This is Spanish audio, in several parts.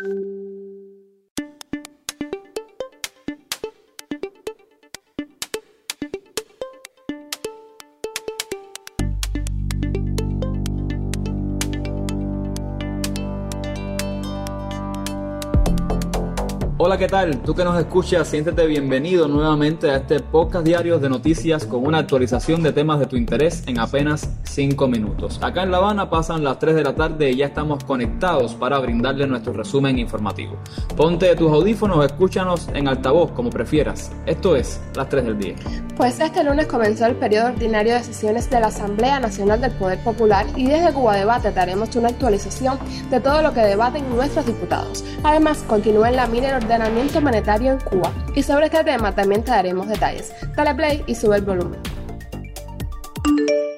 Música Hola, ¿qué tal? Tú que nos escuchas, siéntete bienvenido nuevamente a este podcast diario de noticias con una actualización de temas de tu interés en apenas 5 minutos. Acá en La Habana pasan las 3 de la tarde y ya estamos conectados para brindarle nuestro resumen informativo. Ponte tus audífonos, escúchanos en altavoz como prefieras. Esto es las 3 del día. Pues este lunes comenzó el periodo ordinario de sesiones de la Asamblea Nacional del Poder Popular y desde Cuba Debate daremos una actualización de todo lo que debaten nuestros diputados. Además, continúa en la mini ordenamiento monetario en Cuba. Y sobre este tema también te daremos detalles. Dale play y sube el volumen.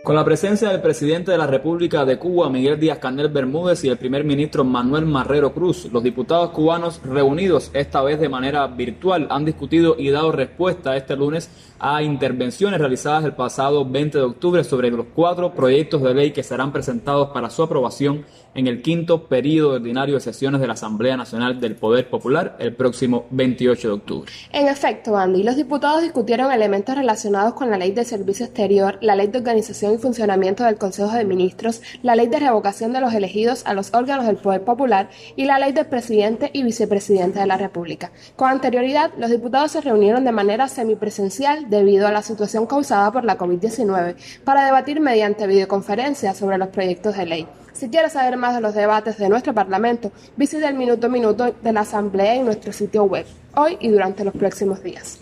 Con la presencia del presidente de la República de Cuba, Miguel Díaz Canel Bermúdez, y el primer ministro Manuel Marrero Cruz, los diputados cubanos reunidos esta vez de manera virtual han discutido y dado respuesta este lunes a intervenciones realizadas el pasado 20 de octubre sobre los cuatro proyectos de ley que serán presentados para su aprobación en el quinto periodo ordinario de sesiones de la Asamblea Nacional del Poder Popular el próximo 28 de octubre. En efecto, Andy, los diputados discutieron elementos relacionados con la Ley de Servicio Exterior, la Ley de Organización y Funcionamiento del Consejo de Ministros, la Ley de Revocación de los elegidos a los órganos del Poder Popular y la Ley del Presidente y Vicepresidente de la República. Con anterioridad, los diputados se reunieron de manera semipresencial debido a la situación causada por la COVID-19 para debatir mediante videoconferencia sobre los proyectos de ley. Si quieres saber más de los debates de nuestro Parlamento, visita el minuto a minuto de la Asamblea en nuestro sitio web, hoy y durante los próximos días.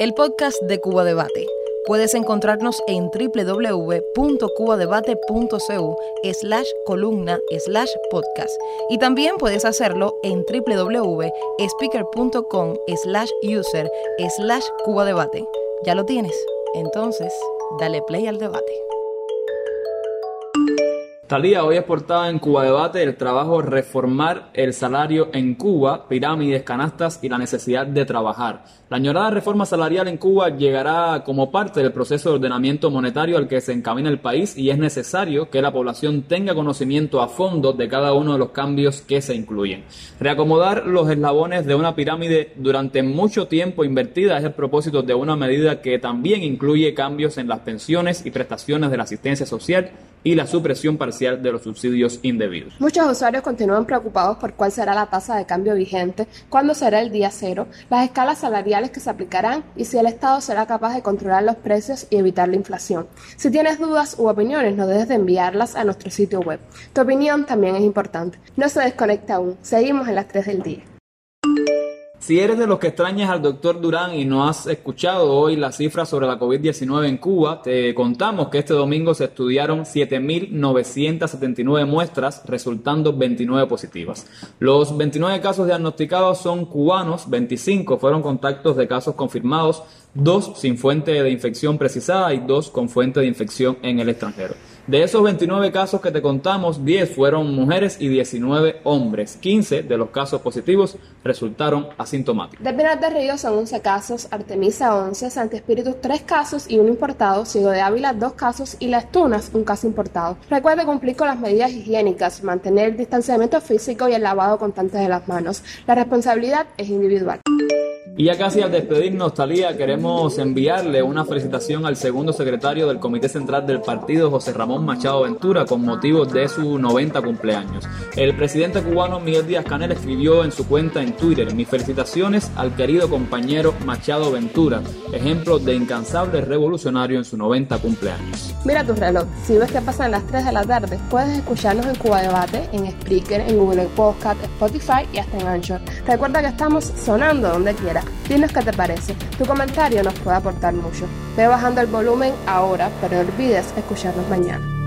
El podcast de Cuba Debate. Puedes encontrarnos en www.cubadebate.cu slash columna slash podcast y también puedes hacerlo en www.speaker.com slash user slash cubadebate. ¿Ya lo tienes? Entonces, dale play al debate. Talía, hoy es portada en Cuba Debate el trabajo Reformar el salario en Cuba, pirámides, canastas y la necesidad de trabajar. La añorada reforma salarial en Cuba llegará como parte del proceso de ordenamiento monetario al que se encamina el país y es necesario que la población tenga conocimiento a fondo de cada uno de los cambios que se incluyen. Reacomodar los eslabones de una pirámide durante mucho tiempo invertida es el propósito de una medida que también incluye cambios en las pensiones y prestaciones de la asistencia social y la supresión parcial de los subsidios indebidos. Muchos usuarios continúan preocupados por cuál será la tasa de cambio vigente, cuándo será el día cero, las escalas salariales que se aplicarán y si el Estado será capaz de controlar los precios y evitar la inflación. Si tienes dudas u opiniones, no dejes de enviarlas a nuestro sitio web. Tu opinión también es importante. No se desconecta aún. Seguimos en las 3 del día. Si eres de los que extrañas al doctor Durán y no has escuchado hoy las cifras sobre la COVID-19 en Cuba, te contamos que este domingo se estudiaron 7.979 muestras, resultando 29 positivas. Los 29 casos diagnosticados son cubanos, 25 fueron contactos de casos confirmados, dos sin fuente de infección precisada y dos con fuente de infección en el extranjero. De esos 29 casos que te contamos, 10 fueron mujeres y 19 hombres. 15 de los casos positivos resultaron asintomáticos. De Pinar de Río son 11 casos, Artemisa 11, Santi Espíritu 3 casos y uno importado, Ciego de Ávila 2 casos y Las Tunas un caso importado. Recuerde cumplir con las medidas higiénicas, mantener el distanciamiento físico y el lavado constante de las manos. La responsabilidad es individual. Y ya casi al despedirnos, Talía, queremos enviarle una felicitación al segundo secretario del Comité Central del Partido, José Ramón Machado Ventura, con motivo de su 90 cumpleaños. El presidente cubano Miguel Díaz Canel escribió en su cuenta en Twitter, mis felicitaciones al querido compañero Machado Ventura, ejemplo de incansable revolucionario en su 90 cumpleaños. Mira tu reloj, si ves que pasan las 3 de la tarde, puedes escucharnos en Cuba Debate, en Spreaker, en Google Podcast, Spotify y hasta en Anchor. Recuerda que estamos sonando donde quiera. Dinos qué te parece. Tu comentario nos puede aportar mucho. Ve bajando el volumen ahora, pero no olvides escucharnos mañana.